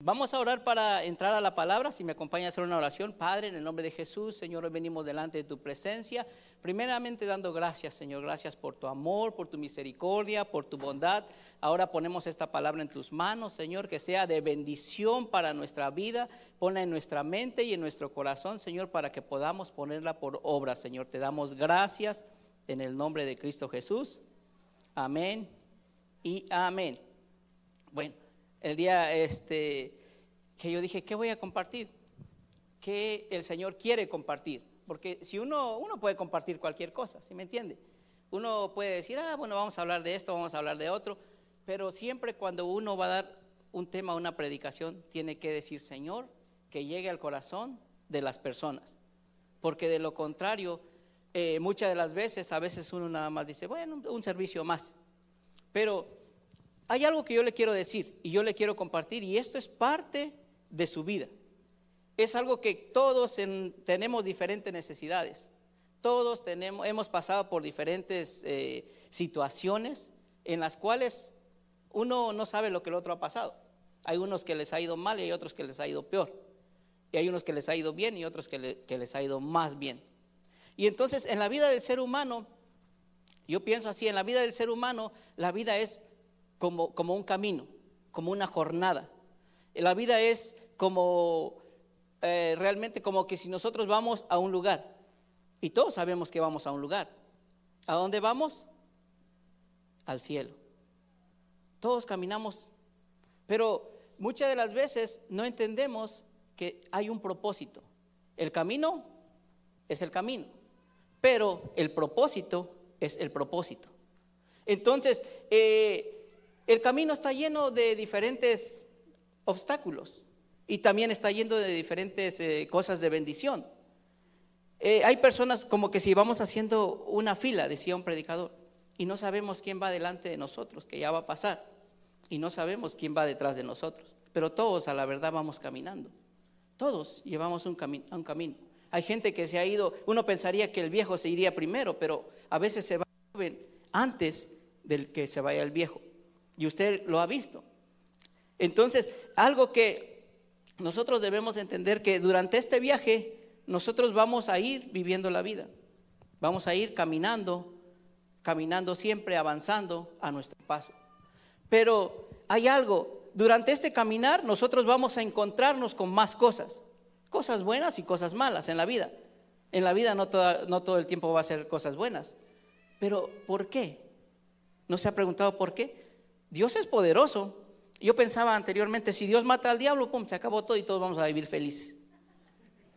Vamos a orar para entrar a la palabra. Si me acompaña a hacer una oración, Padre, en el nombre de Jesús, Señor, hoy venimos delante de tu presencia. Primeramente dando gracias, Señor, gracias por tu amor, por tu misericordia, por tu bondad. Ahora ponemos esta palabra en tus manos, Señor, que sea de bendición para nuestra vida. Ponla en nuestra mente y en nuestro corazón, Señor, para que podamos ponerla por obra, Señor. Te damos gracias en el nombre de Cristo Jesús. Amén y amén. Bueno el día este, que yo dije, ¿qué voy a compartir? ¿Qué el Señor quiere compartir? Porque si uno, uno puede compartir cualquier cosa, ¿sí me entiende? Uno puede decir, ah, bueno, vamos a hablar de esto, vamos a hablar de otro, pero siempre cuando uno va a dar un tema, una predicación, tiene que decir, Señor, que llegue al corazón de las personas. Porque de lo contrario, eh, muchas de las veces, a veces uno nada más dice, bueno, un servicio más. Pero hay algo que yo le quiero decir y yo le quiero compartir y esto es parte de su vida. Es algo que todos tenemos diferentes necesidades. Todos tenemos, hemos pasado por diferentes eh, situaciones en las cuales uno no sabe lo que el otro ha pasado. Hay unos que les ha ido mal y hay otros que les ha ido peor. Y hay unos que les ha ido bien y otros que, que les ha ido más bien. Y entonces en la vida del ser humano, yo pienso así, en la vida del ser humano, la vida es como, como un camino, como una jornada. La vida es como eh, realmente como que si nosotros vamos a un lugar, y todos sabemos que vamos a un lugar, ¿a dónde vamos? Al cielo. Todos caminamos, pero muchas de las veces no entendemos que hay un propósito. El camino es el camino, pero el propósito es el propósito. Entonces, eh, el camino está lleno de diferentes obstáculos y también está lleno de diferentes eh, cosas de bendición. Eh, hay personas como que si vamos haciendo una fila, decía un predicador, y no sabemos quién va delante de nosotros, que ya va a pasar, y no sabemos quién va detrás de nosotros, pero todos a la verdad vamos caminando, todos llevamos un, un camino. Hay gente que se ha ido, uno pensaría que el viejo se iría primero, pero a veces se va antes del que se vaya el viejo. Y usted lo ha visto. Entonces, algo que nosotros debemos entender que durante este viaje nosotros vamos a ir viviendo la vida. Vamos a ir caminando, caminando siempre, avanzando a nuestro paso. Pero hay algo, durante este caminar nosotros vamos a encontrarnos con más cosas, cosas buenas y cosas malas en la vida. En la vida no, no todo el tiempo va a ser cosas buenas. Pero ¿por qué? ¿No se ha preguntado por qué? Dios es poderoso. Yo pensaba anteriormente, si Dios mata al diablo, pum, se acabó todo y todos vamos a vivir felices.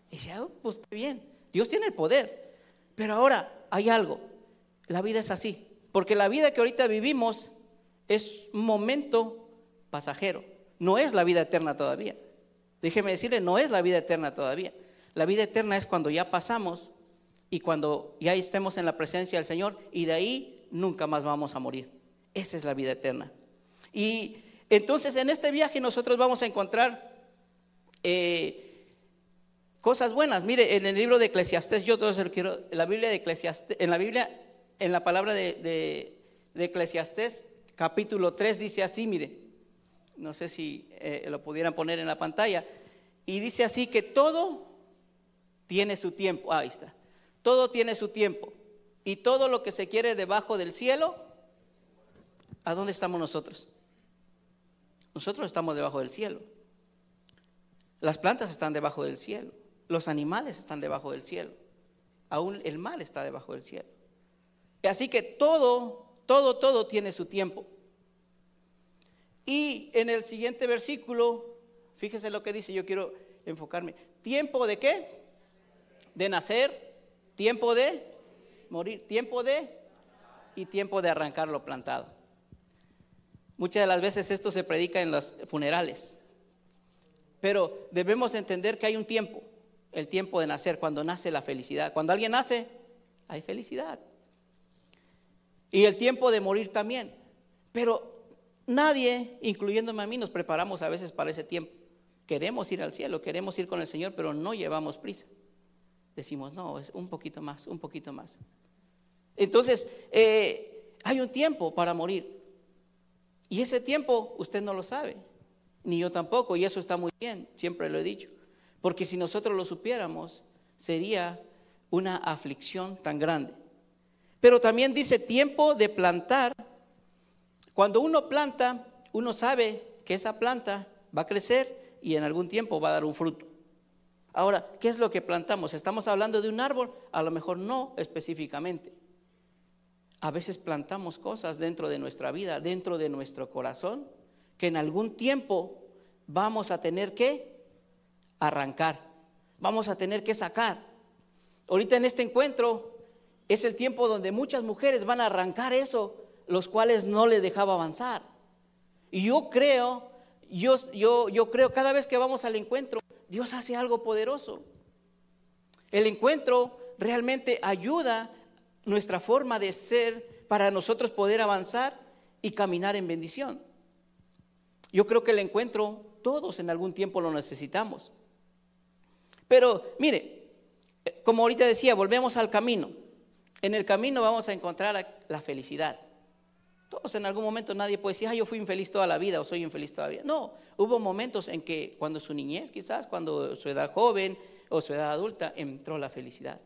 Y decía, oh, pues bien, Dios tiene el poder. Pero ahora hay algo, la vida es así, porque la vida que ahorita vivimos es un momento pasajero, no es la vida eterna todavía. Déjeme decirle, no es la vida eterna todavía. La vida eterna es cuando ya pasamos y cuando ya estemos en la presencia del Señor y de ahí nunca más vamos a morir. Esa es la vida eterna. Y entonces en este viaje nosotros vamos a encontrar eh, cosas buenas. Mire, en el libro de Eclesiastés, yo todo lo quiero, en la Biblia de Eclesiastés, en la Biblia, en la palabra de, de, Eclesiastés, capítulo 3 dice así, mire, no sé si eh, lo pudieran poner en la pantalla, y dice así que todo tiene su tiempo, ahí está, todo tiene su tiempo, y todo lo que se quiere debajo del cielo, ¿a dónde estamos nosotros? Nosotros estamos debajo del cielo. Las plantas están debajo del cielo. Los animales están debajo del cielo. Aún el mal está debajo del cielo. Así que todo, todo, todo tiene su tiempo. Y en el siguiente versículo, fíjese lo que dice, yo quiero enfocarme. ¿Tiempo de qué? De nacer, tiempo de morir, tiempo de y tiempo de arrancar lo plantado. Muchas de las veces esto se predica en los funerales. Pero debemos entender que hay un tiempo, el tiempo de nacer, cuando nace la felicidad. Cuando alguien nace, hay felicidad. Y el tiempo de morir también. Pero nadie, incluyéndome a mí, nos preparamos a veces para ese tiempo. Queremos ir al cielo, queremos ir con el Señor, pero no llevamos prisa. Decimos, no, es un poquito más, un poquito más. Entonces, eh, hay un tiempo para morir. Y ese tiempo usted no lo sabe. Ni yo tampoco, y eso está muy bien, siempre lo he dicho. Porque si nosotros lo supiéramos, sería una aflicción tan grande. Pero también dice tiempo de plantar. Cuando uno planta, uno sabe que esa planta va a crecer y en algún tiempo va a dar un fruto. Ahora, ¿qué es lo que plantamos? ¿Estamos hablando de un árbol? A lo mejor no específicamente. A veces plantamos cosas dentro de nuestra vida, dentro de nuestro corazón, que en algún tiempo vamos a tener que arrancar, vamos a tener que sacar. Ahorita en este encuentro es el tiempo donde muchas mujeres van a arrancar eso, los cuales no les dejaba avanzar. Y yo creo, yo, yo, yo creo cada vez que vamos al encuentro, Dios hace algo poderoso. El encuentro realmente ayuda nuestra forma de ser para nosotros poder avanzar y caminar en bendición. Yo creo que el encuentro todos en algún tiempo lo necesitamos. Pero mire, como ahorita decía, volvemos al camino. En el camino vamos a encontrar la felicidad. Todos en algún momento nadie puede decir, ah, yo fui infeliz toda la vida o soy infeliz todavía. No, hubo momentos en que cuando su niñez quizás, cuando su edad joven o su edad adulta, entró la felicidad.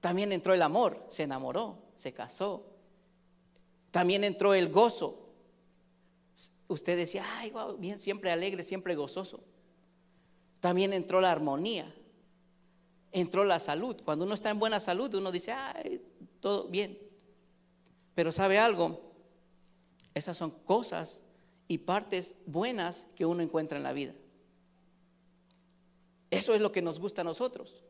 También entró el amor, se enamoró, se casó. También entró el gozo. Usted decía, ay, wow, bien, siempre alegre, siempre gozoso. También entró la armonía entró la salud. Cuando uno está en buena salud, uno dice, ay, todo bien. Pero sabe algo, esas son cosas y partes buenas que uno encuentra en la vida. Eso es lo que nos gusta a nosotros,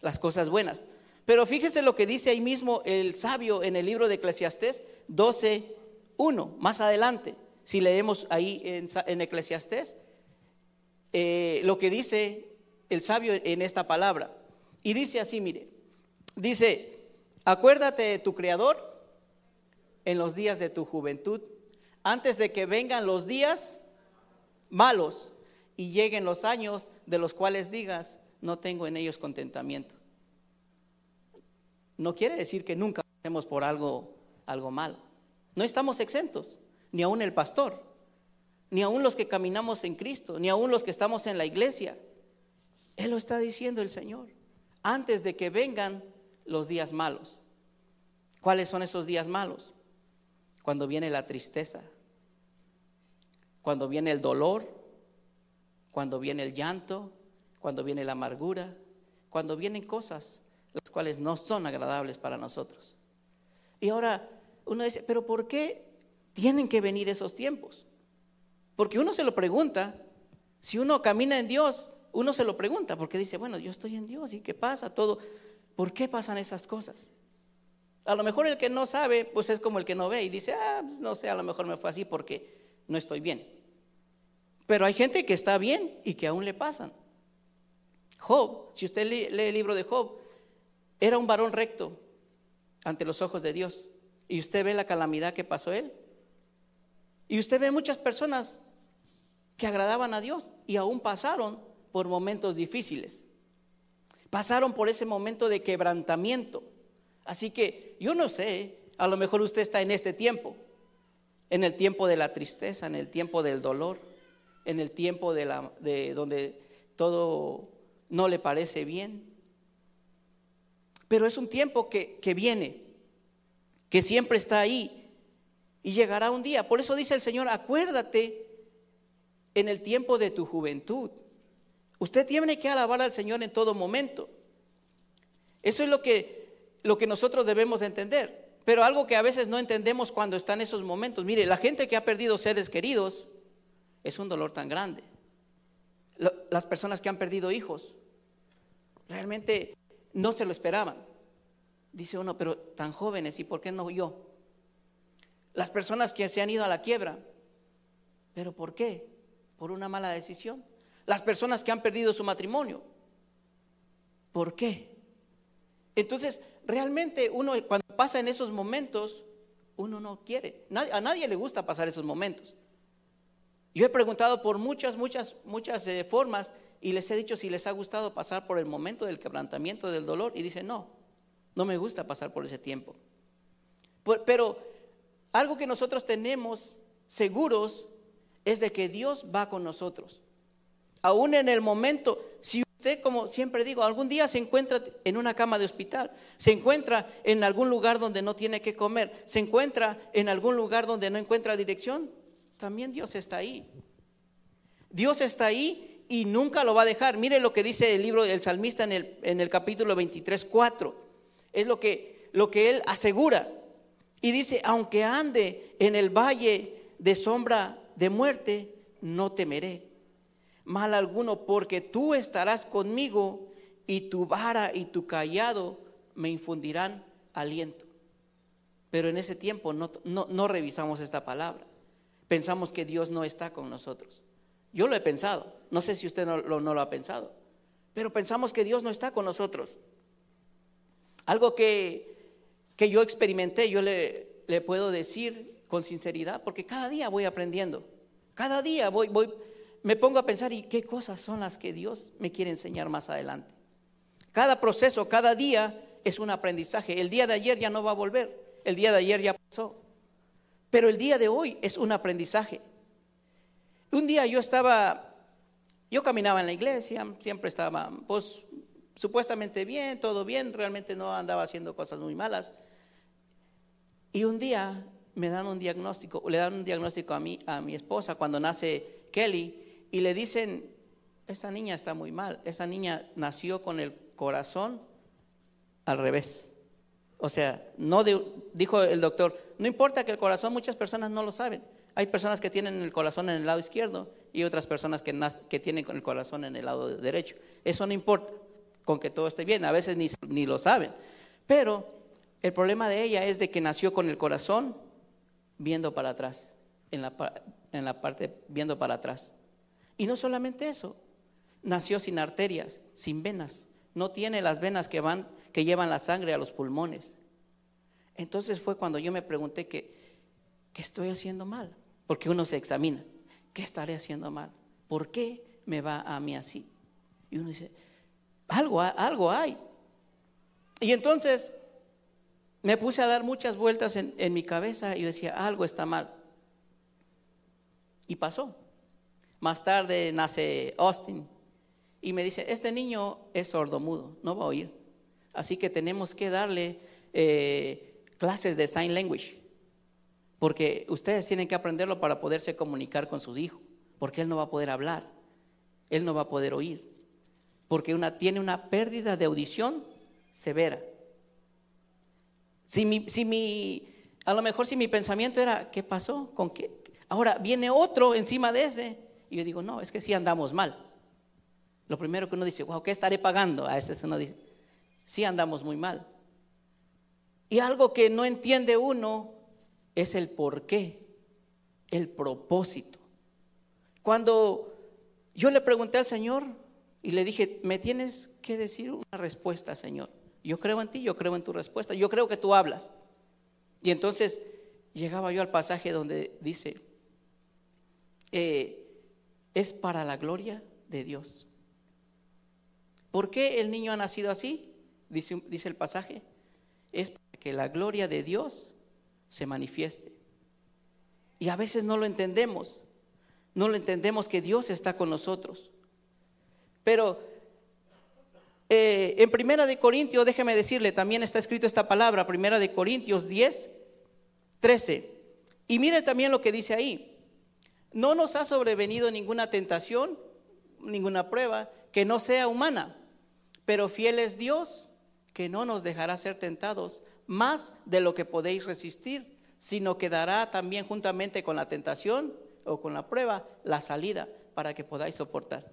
las cosas buenas. Pero fíjese lo que dice ahí mismo el sabio en el libro de Eclesiastés 12.1, más adelante. Si leemos ahí en, en Eclesiastés, eh, lo que dice el sabio en esta palabra. Y dice así, mire, dice, acuérdate de tu Creador en los días de tu juventud, antes de que vengan los días malos y lleguen los años de los cuales digas, no tengo en ellos contentamiento. No quiere decir que nunca hacemos por algo, algo malo. No estamos exentos, ni aún el pastor, ni aún los que caminamos en Cristo, ni aún los que estamos en la iglesia. Él lo está diciendo el Señor antes de que vengan los días malos. ¿Cuáles son esos días malos? Cuando viene la tristeza, cuando viene el dolor, cuando viene el llanto, cuando viene la amargura, cuando vienen cosas las cuales no son agradables para nosotros. Y ahora uno dice, pero ¿por qué tienen que venir esos tiempos? Porque uno se lo pregunta, si uno camina en Dios, uno se lo pregunta porque dice, bueno, yo estoy en Dios y qué pasa todo. ¿Por qué pasan esas cosas? A lo mejor el que no sabe, pues es como el que no ve y dice, ah, pues no sé, a lo mejor me fue así porque no estoy bien. Pero hay gente que está bien y que aún le pasan. Job, si usted lee, lee el libro de Job, era un varón recto ante los ojos de Dios. Y usted ve la calamidad que pasó él. Y usted ve muchas personas que agradaban a Dios y aún pasaron por momentos difíciles. Pasaron por ese momento de quebrantamiento. Así que yo no sé, a lo mejor usted está en este tiempo, en el tiempo de la tristeza, en el tiempo del dolor, en el tiempo de, la, de donde todo no le parece bien. Pero es un tiempo que, que viene, que siempre está ahí y llegará un día. Por eso dice el Señor, acuérdate en el tiempo de tu juventud. Usted tiene que alabar al Señor en todo momento. Eso es lo que, lo que nosotros debemos entender. Pero algo que a veces no entendemos cuando están esos momentos. Mire, la gente que ha perdido seres queridos es un dolor tan grande. Las personas que han perdido hijos realmente no se lo esperaban. Dice uno, pero tan jóvenes, ¿y por qué no yo? Las personas que se han ido a la quiebra, ¿pero por qué? Por una mala decisión las personas que han perdido su matrimonio. ¿Por qué? Entonces, realmente uno cuando pasa en esos momentos, uno no quiere. A nadie le gusta pasar esos momentos. Yo he preguntado por muchas, muchas, muchas eh, formas y les he dicho si les ha gustado pasar por el momento del quebrantamiento, del dolor, y dicen, no, no me gusta pasar por ese tiempo. Pero algo que nosotros tenemos seguros es de que Dios va con nosotros. Aún en el momento, si usted, como siempre digo, algún día se encuentra en una cama de hospital, se encuentra en algún lugar donde no tiene que comer, se encuentra en algún lugar donde no encuentra dirección, también Dios está ahí. Dios está ahí y nunca lo va a dejar. Mire lo que dice el libro del salmista en el, en el capítulo 23, 4. Es lo que, lo que él asegura. Y dice, aunque ande en el valle de sombra de muerte, no temeré mal alguno, porque tú estarás conmigo y tu vara y tu callado me infundirán aliento. Pero en ese tiempo no, no, revisamos esta palabra. Pensamos que Dios no está con nosotros. Yo lo he pensado. No sé si usted no, lo ha pensado. Pero pensamos que Dios no está con nosotros. Algo que, que yo experimenté, yo le, le puedo decir con sinceridad, porque cada día voy aprendiendo. Cada día voy, voy, me pongo a pensar, ¿y qué cosas son las que Dios me quiere enseñar más adelante? Cada proceso, cada día es un aprendizaje. El día de ayer ya no va a volver, el día de ayer ya pasó. Pero el día de hoy es un aprendizaje. Un día yo estaba, yo caminaba en la iglesia, siempre estaba, pues supuestamente bien, todo bien, realmente no andaba haciendo cosas muy malas. Y un día me dan un diagnóstico, le dan un diagnóstico a mí, a mi esposa cuando nace Kelly, y le dicen, esta niña está muy mal, esta niña nació con el corazón al revés. O sea, no dijo el doctor, no importa que el corazón, muchas personas no lo saben. Hay personas que tienen el corazón en el lado izquierdo y otras personas que, que tienen el corazón en el lado derecho. Eso no importa, con que todo esté bien, a veces ni, lo saben. Pero el problema de ella es de que nació con el corazón viendo para atrás, en la, parte viendo para atrás. Y no solamente eso, nació sin arterias, sin venas, no tiene las venas que van que llevan la sangre a los pulmones. Entonces fue cuando yo me pregunté que ¿qué estoy haciendo mal? Porque uno se examina, ¿qué estaré haciendo mal? ¿Por qué me va a mí así? Y uno dice, algo, algo hay. Y entonces me puse a dar muchas vueltas en, mi cabeza y decía, algo está mal. Y pasó. Más tarde nace Austin y me dice, este niño es sordomudo, no va a oír. Así que tenemos que darle eh, clases de sign language, porque ustedes tienen que aprenderlo para poderse comunicar con sus hijos, porque él no va a poder hablar, él no va a poder oír, porque una, tiene una pérdida de audición severa. Si mi, si mi, a lo mejor si mi pensamiento era, ¿qué pasó? ¿Con qué? Ahora viene otro encima de ese. Y yo digo, no, es que sí andamos mal. Lo primero que uno dice, wow, ¿qué estaré pagando? A ese uno dice, sí andamos muy mal. Y algo que no entiende uno es el por qué, el propósito. Cuando yo le pregunté al Señor y le dije, me tienes que decir una respuesta, Señor. Yo creo en ti, yo creo en tu respuesta, yo creo que tú hablas. Y entonces llegaba yo al pasaje donde dice, eh, es para la gloria de Dios. ¿Por qué el niño ha nacido así? Dice, dice el pasaje. Es para que la gloria de Dios se manifieste. Y a veces no lo entendemos. No lo entendemos que Dios está con nosotros. Pero eh, en Primera de Corintios, déjeme decirle, también está escrito esta palabra, Primera de Corintios 10, 13. Y mire también lo que dice ahí. No nos ha sobrevenido ninguna tentación, ninguna prueba que no sea humana, pero fiel es Dios que no nos dejará ser tentados más de lo que podéis resistir, sino que dará también juntamente con la tentación o con la prueba la salida para que podáis soportar.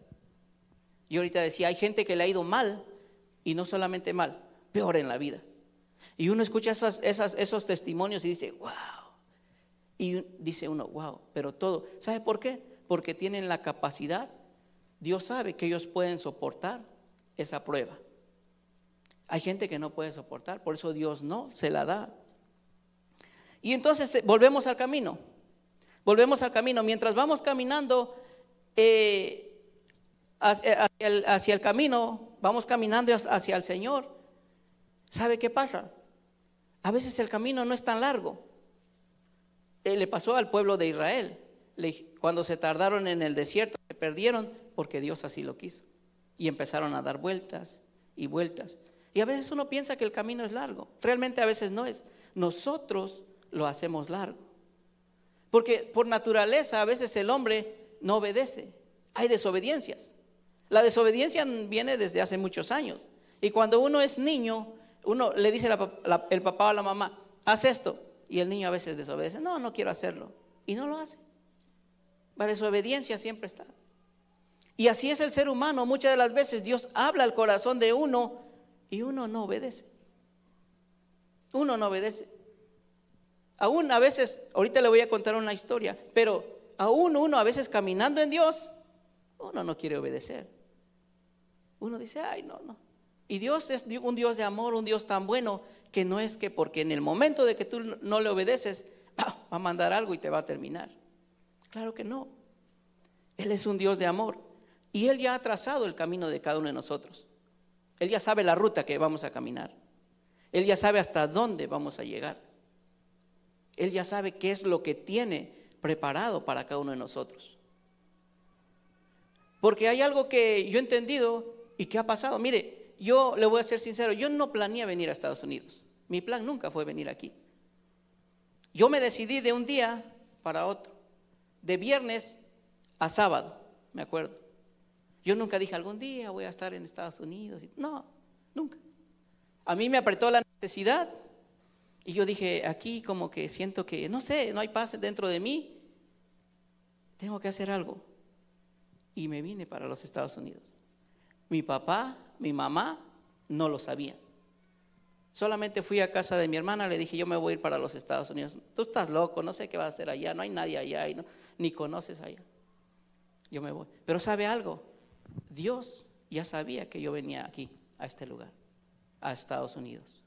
Y ahorita decía, hay gente que le ha ido mal, y no solamente mal, peor en la vida. Y uno escucha esas, esos testimonios y dice, wow. Y dice uno, wow, pero todo. ¿Sabe por qué? Porque tienen la capacidad. Dios sabe que ellos pueden soportar esa prueba. Hay gente que no puede soportar, por eso Dios no se la da. Y entonces eh, volvemos al camino. Volvemos al camino. Mientras vamos caminando, eh, hacia el, camino, vamos caminando hacia el Señor, ¿sabe qué pasa? A veces el camino no es tan largo. Eh, le pasó al pueblo de Israel. cuando se tardaron en el desierto, se perdieron porque Dios así lo quiso. Y empezaron a dar vueltas y vueltas. Y a veces uno piensa que el camino es largo. Realmente a veces no es. Nosotros lo hacemos largo. Porque por naturaleza a veces el hombre no obedece. Hay desobediencias. La desobediencia viene desde hace muchos años. Y cuando uno es niño, uno le dice el papá o la mamá, haz esto. Y el niño a veces desobedece. No, no quiero hacerlo. Y no lo hace. La desobediencia siempre está. Y así es el ser humano. Muchas de las veces Dios habla al corazón de uno y uno no obedece. Uno no obedece. Aún a veces, ahorita le voy a contar una historia, pero aún uno a veces caminando en Dios, uno no quiere obedecer. Uno dice, ay, no, no. Y Dios es un Dios de amor, un Dios tan bueno, que no es que porque en el momento de que tú no le obedeces, va a mandar algo y te va a terminar. Claro que no. Él es un Dios de amor. Y Él ya ha trazado el camino de cada uno de nosotros. Él ya sabe la ruta que vamos a caminar. Él ya sabe hasta dónde vamos a llegar. Él ya sabe qué es lo que tiene preparado para cada uno de nosotros. Porque hay algo que yo he entendido y que ha pasado. Mire, yo le voy a ser sincero, yo no planeé venir a Estados Unidos. Mi plan nunca fue venir aquí. Yo me decidí de un día para otro, de viernes a sábado, me acuerdo. Yo nunca dije algún día voy a estar en Estados Unidos. No, nunca. A mí me apretó la necesidad y yo dije, aquí como que siento que, no sé, no hay paz dentro de mí. Tengo que hacer algo. Y me vine para los Estados Unidos. Mi papá, mi mamá no lo sabían. Solamente fui a casa de mi hermana, le dije, yo me voy ir para los Estados Unidos. Tú estás loco, no sé qué vas a hacer allá, no hay nadie allá, y ni conoces allá. Yo me voy. Pero ¿sabe algo? Dios ya sabía que yo venía aquí, a este lugar, a Estados Unidos.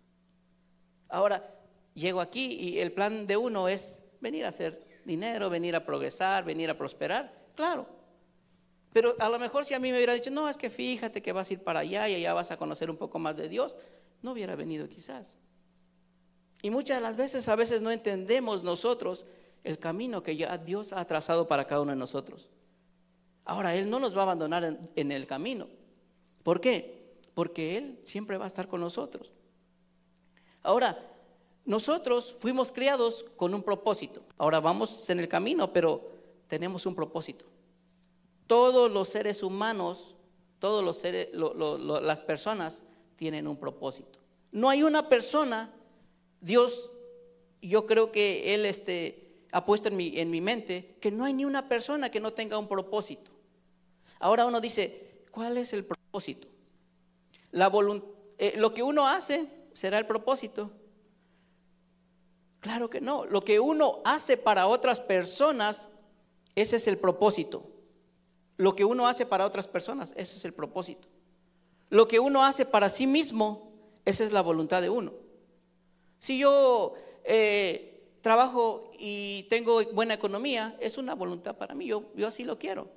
Ahora, llego aquí y el plan de uno es venir a hacer dinero, venir a progresar, venir a prosperar, claro. Pero a lo mejor si a mí me hubiera dicho, no, es que fíjate que vas a ir para allá y allá vas a conocer un poco más de Dios, no hubiera venido quizás. Y muchas de las veces, a veces no entendemos nosotros el camino que ya Dios ha trazado para cada uno de nosotros. Ahora, Él no nos va a abandonar en, el camino. ¿Por qué? Porque Él siempre va a estar con nosotros. Ahora, nosotros fuimos criados con un propósito. Ahora vamos en el camino, pero tenemos un propósito. Todos los seres humanos, todos los seres, las personas tienen un propósito. No hay una persona, Dios, yo creo que Él este, ha puesto en mi, en mi mente, que no hay ni una persona que no tenga un propósito. Ahora uno dice, ¿cuál es el propósito? Eh, lo que uno hace será el propósito. Claro que no. Lo que uno hace para otras personas, ese es el propósito. Lo que uno hace para otras personas, ese es el propósito. Lo que uno hace para sí mismo, esa es la voluntad de uno. Si yo eh, trabajo y tengo buena economía, es una voluntad para mí, yo, yo así lo quiero.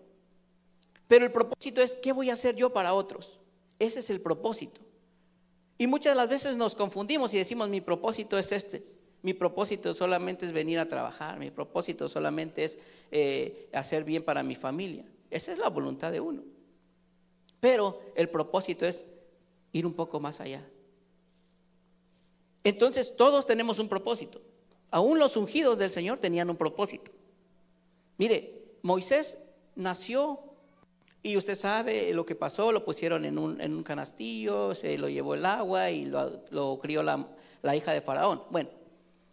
Pero el propósito es, ¿qué voy a hacer yo para otros? Ese es el propósito. Y muchas de las veces nos confundimos y decimos, mi propósito es este. Mi propósito solamente es venir a trabajar. Mi propósito solamente es eh, hacer bien para mi familia. Esa es la voluntad de uno. Pero el propósito es ir un poco más allá. Entonces todos tenemos un propósito. Aún los ungidos del Señor tenían un propósito. Mire, Moisés nació y usted sabe lo que pasó, lo pusieron en un, en un canastillo, se lo llevó el agua y lo, crió la, la hija de Faraón. Bueno,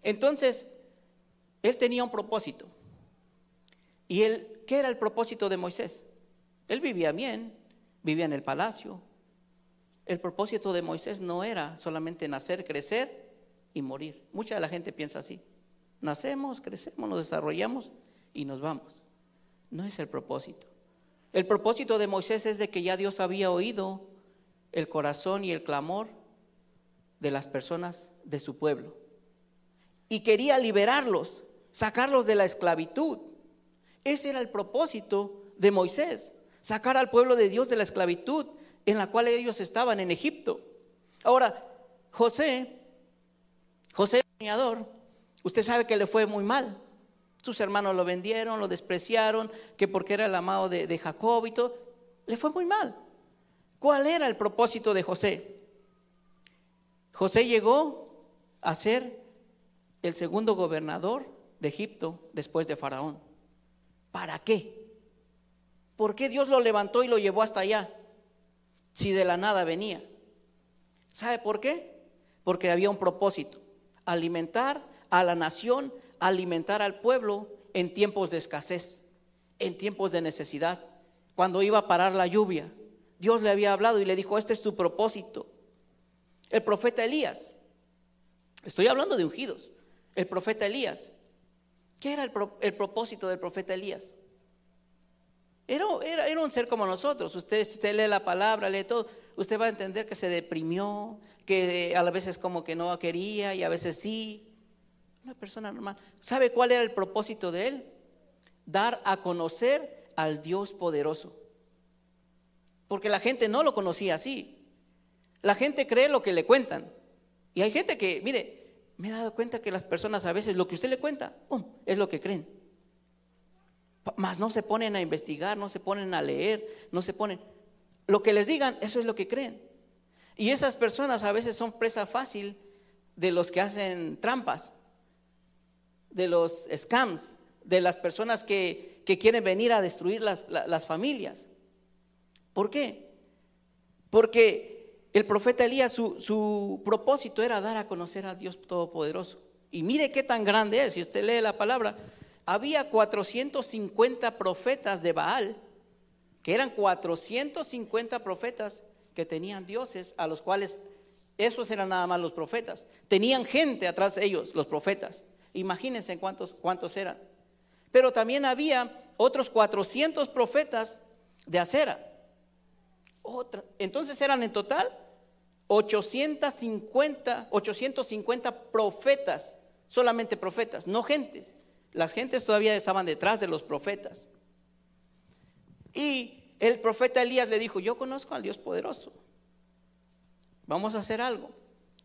entonces, él tenía un propósito. ¿Y él, qué era el propósito de Moisés? Él vivía bien, vivía en el palacio. El propósito de Moisés no era solamente nacer, crecer y morir. Mucha de la gente piensa así. Nacemos, crecemos, nos desarrollamos y nos vamos. No es el propósito. El propósito de Moisés es de que ya Dios había oído el corazón y el clamor de las personas de su pueblo. Y quería liberarlos, sacarlos de la esclavitud. Ese era el propósito de Moisés, sacar al pueblo de Dios de la esclavitud en la cual ellos estaban en Egipto. Ahora, José, José el soñador, usted sabe que le fue muy mal. Sus hermanos lo vendieron, lo despreciaron, que porque era el amado de, Jacob y todo. Le fue muy mal. ¿Cuál era el propósito de José? José llegó a ser el segundo gobernador de Egipto después de Faraón. ¿Para qué? ¿Por qué Dios lo levantó y lo llevó hasta allá? Si de la nada venía. ¿Sabe por qué? Porque había un propósito. Alimentar a la nación, alimentar al pueblo en tiempos de escasez, en tiempos de necesidad, cuando iba a parar la lluvia. Dios le había hablado y le dijo, este es tu propósito. El profeta Elías, estoy hablando de ungidos, el profeta Elías, ¿qué era el, propósito del profeta Elías? Era, era, un ser como nosotros. Usted, usted lee la palabra, lee todo, usted va a entender que se deprimió, que a veces como que no quería y a veces sí. Una persona normal. ¿Sabe cuál era el propósito de él? Dar a conocer al Dios poderoso. Porque la gente no lo conocía así. La gente cree lo que le cuentan. Y hay gente que, mire, me he dado cuenta que las personas a veces lo que usted le cuenta, es lo que creen. Más no se ponen a investigar, no se ponen a leer, no se ponen. Lo que les digan, eso es lo que creen. Y esas personas a veces son presa fácil de los que hacen trampas, de los scams, de las personas que, quieren venir a destruir las, las familias. ¿Por qué? Porque el profeta Elías, su, su, propósito era dar a conocer a Dios Todopoderoso. Y mire qué tan grande es, si usted lee la palabra, había 450 profetas de Baal, que eran 450 profetas que tenían dioses a los cuales, esos eran nada más los profetas, tenían gente atrás de ellos, los profetas. Imagínense cuántos, cuántos eran. Pero también había otros 400 profetas de acera otra. Entonces eran en total 850, 850 profetas, solamente profetas, no gentes. Las gentes todavía estaban detrás de los profetas. Y el profeta Elías le dijo, yo conozco al Dios poderoso. Vamos a hacer algo.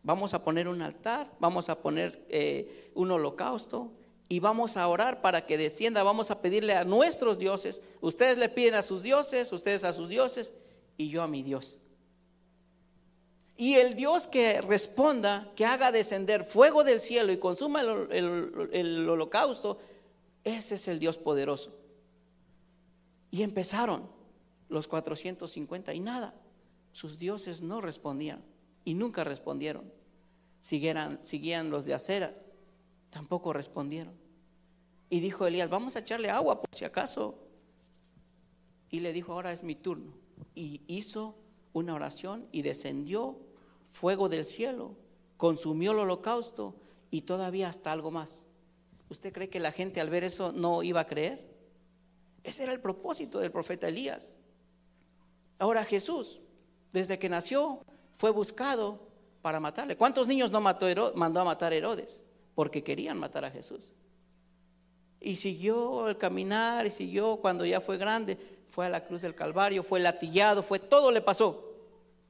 Vamos a poner un altar, vamos a poner eh, un holocausto y vamos a orar para que descienda. Vamos a pedirle a nuestros dioses. Ustedes le piden a sus dioses, ustedes a sus dioses y yo a mi Dios. Y el Dios que responda, que haga descender fuego del cielo y consuma el, holocausto, ese es el Dios poderoso. Y empezaron los 450 y nada, sus dioses no respondían y nunca respondieron. Siguieran, seguían los de acera, tampoco respondieron. Y dijo Elías, vamos a echarle agua por si acaso. Y le dijo, ahora es mi turno y hizo una oración y descendió fuego del cielo, consumió el holocausto y todavía hasta algo más. ¿Usted cree que la gente al ver eso no iba a creer? Ese era el propósito del profeta Elías. Ahora Jesús, desde que nació, fue buscado para matarle. ¿Cuántos niños no mató mandó a matar Herodes? Porque querían matar a Jesús. Y siguió el caminar y siguió cuando ya fue grande fue a la cruz del Calvario, fue latillado, fue todo le pasó.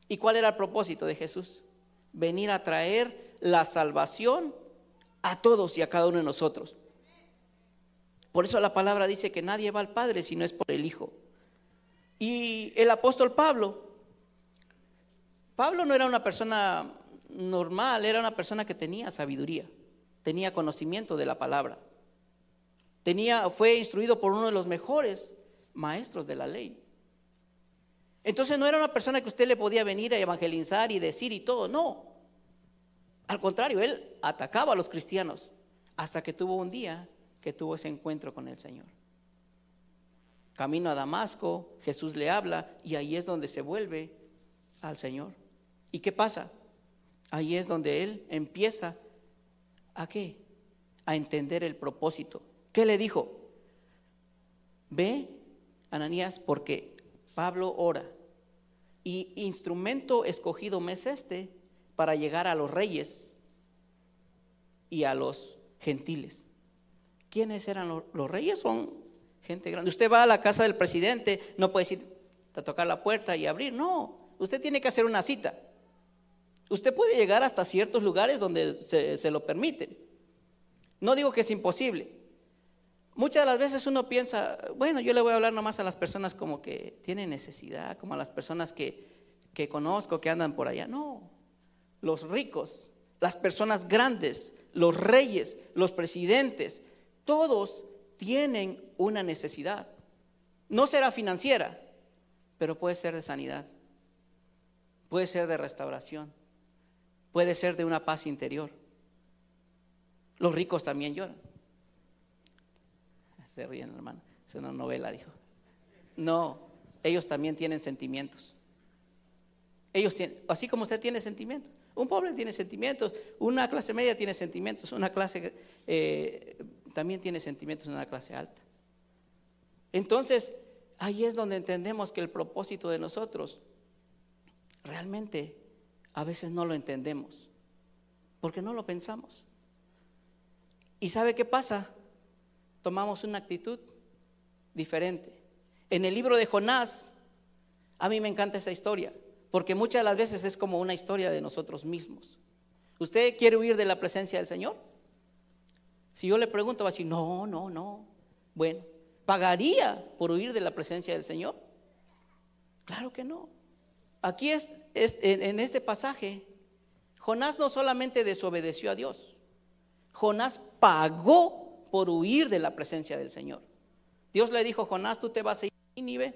¿Y cuál era el propósito de Jesús? Venir a traer la salvación a todos y a cada uno de nosotros. Por eso la palabra dice que nadie va al Padre si no es por el Hijo. Y el apóstol Pablo, Pablo no era una persona normal, era una persona que tenía sabiduría, tenía conocimiento de la palabra. Tenía, fue instruido por uno de los mejores maestros de la ley. Entonces no era una persona que usted le podía venir a evangelizar y decir y todo, no. Al contrario, él atacaba a los cristianos hasta que tuvo un día que tuvo ese encuentro con el Señor. Camino a Damasco, Jesús le habla y ahí es donde se vuelve al Señor. ¿Y qué pasa? Ahí es donde él empieza a qué? A entender el propósito. ¿Qué le dijo? Ve Ananías, porque Pablo ora. Y instrumento escogido me es este para llegar a los reyes y a los gentiles. ¿Quiénes eran los, reyes? Son gente grande. Usted va a la casa del presidente, no puede ir a tocar la puerta y abrir. No, usted tiene que hacer una cita. Usted puede llegar hasta ciertos lugares donde se, lo permiten. No digo que es imposible, Muchas de las veces uno piensa, bueno, yo le voy a hablar nomás a las personas como que tienen necesidad, como a las personas que, que conozco, que andan por allá. No, los ricos, las personas grandes, los reyes, los presidentes, todos tienen una necesidad. No será financiera, pero puede ser de sanidad, puede ser de restauración, puede ser de una paz interior. Los ricos también lloran. Se ríen, hermano. Es una novela, dijo. No, ellos también tienen sentimientos. Ellos tienen, así como usted tiene sentimientos. Un pobre tiene sentimientos, una clase media tiene sentimientos, una clase eh, también tiene sentimientos en una clase alta. Entonces, ahí es donde entendemos que el propósito de nosotros realmente a veces no lo entendemos, porque no lo pensamos. ¿Y sabe qué pasa? Tomamos una actitud diferente. En el libro de Jonás, a mí me encanta esa historia, porque muchas las veces es como una historia de nosotros mismos. ¿Usted quiere huir de la presencia del Señor? Si yo le pregunto, va a decir, no, no, no. Bueno, ¿pagaría por huir de la presencia del Señor? Claro que no. Aquí es, en este pasaje, Jonás no solamente desobedeció a Dios, Jonás pagó por huir de la presencia del Señor. Dios le dijo, Jonás, tú te vas a ir a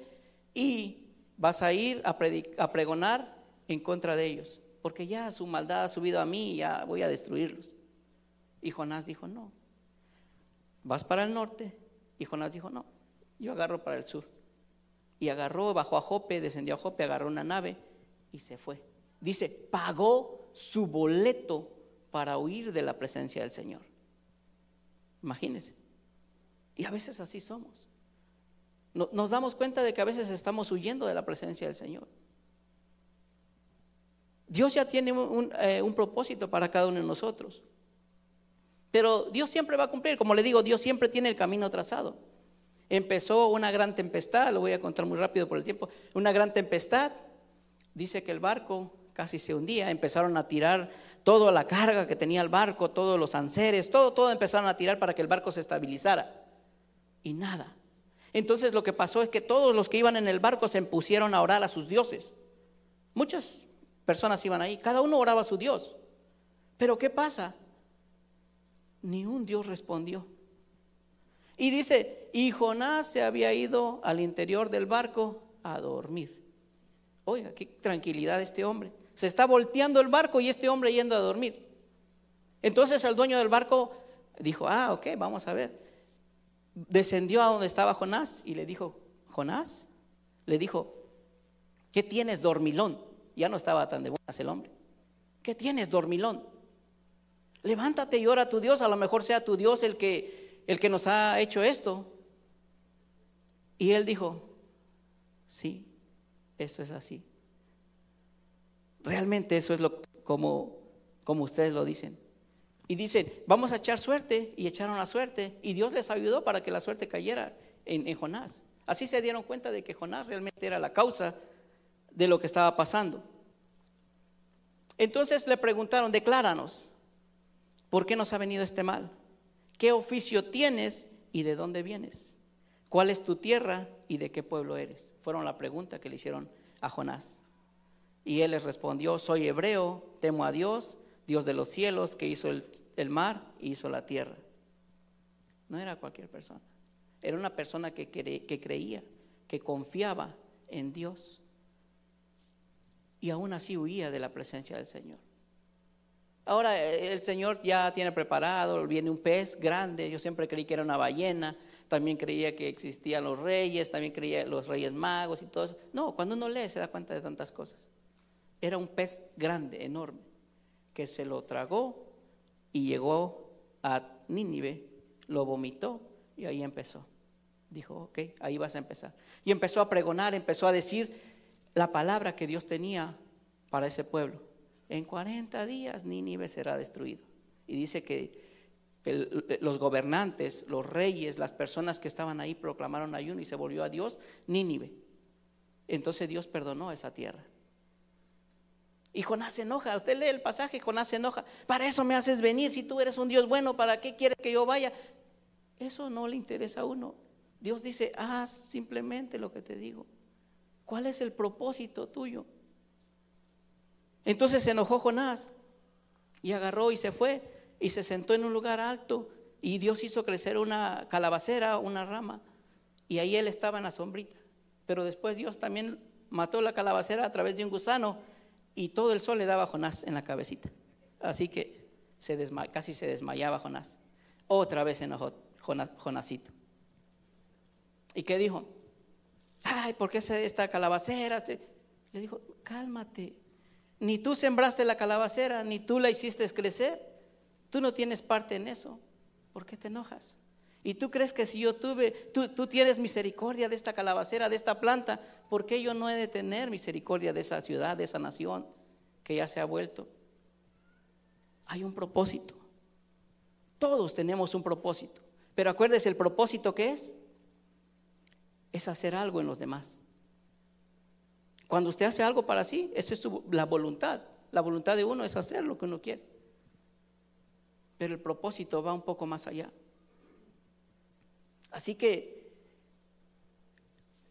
y vas a ir a pregonar en contra de ellos, porque ya su maldad ha subido a mí y ya voy a destruirlos. Y Jonás dijo, no, vas para el norte. Y Jonás dijo, no, yo agarro para el sur. Y agarró, bajó a Jope, descendió a Jope, agarró una nave y se fue. Dice, pagó su boleto para huir de la presencia del Señor. Imagínense. Y a veces así somos. Nos damos cuenta de que a veces estamos huyendo de la presencia del Señor. Dios ya tiene un, eh, un propósito para cada uno de nosotros. Pero Dios siempre va a cumplir. Como le digo, Dios siempre tiene el camino trazado. Empezó una gran tempestad, lo voy a contar muy rápido por el tiempo, una gran tempestad. Dice que el barco casi se hundía, empezaron a tirar toda la carga que tenía el barco, todos los anseres, todo, todo empezaron a tirar para que el barco se estabilizara. Y nada. Entonces lo que pasó es que todos los que iban en el barco se pusieron a orar a sus dioses. Muchas personas iban ahí, cada uno oraba a su Dios. Pero ¿qué pasa? Ni un Dios respondió. Y dice, y Jonás se había ido al interior del barco a dormir. Oiga, qué tranquilidad este hombre. Se está volteando el barco y este hombre yendo a dormir. Entonces el dueño del barco dijo, ah, ok, vamos a ver. Descendió a donde estaba Jonás y le dijo, Jonás, le dijo, ¿qué tienes dormilón? Ya no estaba tan de buenas el hombre. ¿Qué tienes dormilón? Levántate y ora a tu Dios, a lo mejor sea tu Dios el que el que nos ha hecho esto. Y él dijo, sí, eso es así. Realmente eso es lo como, como ustedes lo dicen. Y dicen, vamos a echar suerte. Y echaron la suerte. Y Dios les ayudó para que la suerte cayera en, en Jonás. Así se dieron cuenta de que Jonás realmente era la causa de lo que estaba pasando. Entonces le preguntaron, decláranos, ¿por qué nos ha venido este mal? ¿Qué oficio tienes y de dónde vienes? ¿Cuál es tu tierra y de qué pueblo eres? Fueron la pregunta que le hicieron a Jonás. Y él les respondió, soy hebreo, temo a Dios, Dios de los cielos, que hizo el, mar y hizo la tierra. No era cualquier persona, era una persona que, que creía, que confiaba en Dios. Y aún así huía de la presencia del Señor. Ahora eh, el Señor ya tiene preparado, viene un pez grande, yo siempre creí que era una ballena, también creía que existían los reyes, también creía los reyes magos y todo eso. No, cuando uno lee se da cuenta de tantas cosas. Era un pez grande, enorme, que se lo tragó y llegó a Nínive, lo vomitó y ahí empezó. Dijo, ok, ahí vas a empezar. Y empezó a pregonar, empezó a decir la palabra que Dios tenía para ese pueblo en 40 días Nínive será destruido. Y dice que los gobernantes, los reyes, las personas que estaban ahí proclamaron ayuno y se volvió a Dios Nínive. Entonces Dios perdonó esa tierra. Y Jonás se enoja. Usted lee el pasaje, Jonás se enoja. Para eso me haces venir. Si tú eres un Dios bueno, ¿para qué quieres que yo vaya? Eso no le interesa a uno. Dios dice, haz simplemente lo que te digo. ¿Cuál es el propósito tuyo? Entonces se enojó Jonás y agarró y se fue y se sentó en un lugar alto y Dios hizo crecer una calabacera, una rama, y ahí él estaba en la sombrita. Pero después Dios también mató la calabacera a través de un gusano y todo el sol le daba a Jonás en la cabecita. Así que se casi se desmayaba Jonás. Otra vez enojó Jonásito. ¿Y qué dijo? Ay, ¿por qué esta calabacera? Le dijo, cálmate. Ni tú sembraste la calabacera, ni tú la hiciste crecer. Tú no tienes parte en eso. ¿por qué te enojas? Y tú crees que si yo tuve, tú, tienes misericordia de esta calabacera, de esta planta, ¿por qué yo no he de tener misericordia de esa ciudad, de esa nación que ya se ha vuelto? Hay un propósito. Todos tenemos un propósito. Pero acuérdese, el propósito que es, es hacer algo en los demás. Cuando usted hace algo para sí, esa es la voluntad. La voluntad de uno es hacer lo que uno quiere pero el propósito va un poco más allá. Así que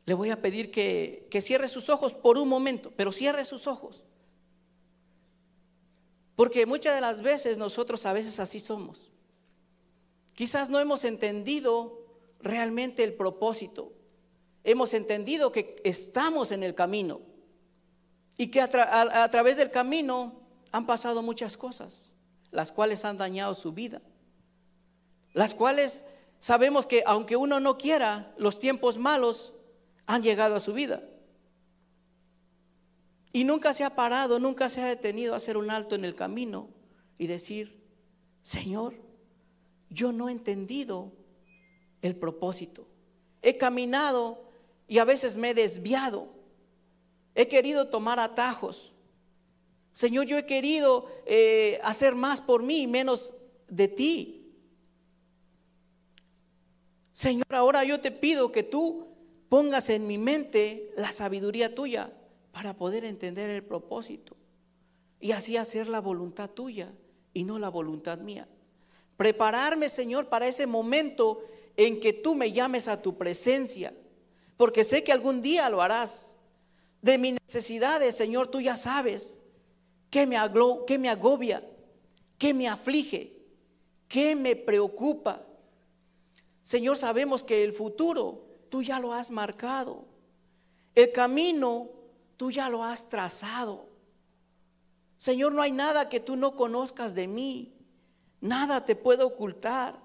le voy a pedir que, cierre sus ojos por un momento, pero cierre sus ojos. Porque muchas de las veces nosotros a veces así somos. Quizás no hemos entendido realmente el propósito. Hemos entendido que estamos en el camino y que a través del camino han pasado muchas cosas las cuales han dañado su vida, las cuales sabemos que aunque uno no quiera, los tiempos malos han llegado a su vida. Y nunca se ha parado, nunca se ha detenido a hacer un alto en el camino y decir, Señor, yo no he entendido el propósito. He caminado y a veces me he desviado. He querido tomar atajos. Señor, yo he querido eh, hacer más por mí y menos de ti. Señor, ahora yo te pido que tú pongas en mi mente la sabiduría tuya para poder entender el propósito y así hacer la voluntad tuya y no la voluntad mía. Prepararme, Señor, para ese momento en que tú me llames a tu presencia, porque sé que algún día lo harás. De mis necesidades, Señor, tú ya sabes. ¿Qué me, qué me agobia? ¿Qué me aflige? ¿Qué me preocupa? Señor, sabemos que el futuro tú ya lo has marcado. El camino tú ya lo has trazado. Señor, no hay nada que tú no conozcas de mí. Nada te puedo ocultar.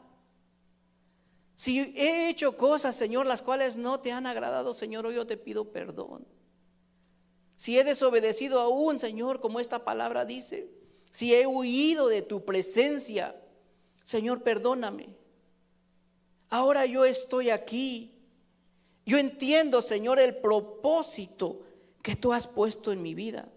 Si he hecho cosas, Señor, las cuales no te han agradado, Señor, hoy yo te pido perdón. Si he desobedecido aún, Señor, como esta palabra dice, si he huido de tu presencia, Señor, perdóname. Ahora yo estoy aquí. Yo entiendo, Señor, el propósito que tú has puesto en mi vida.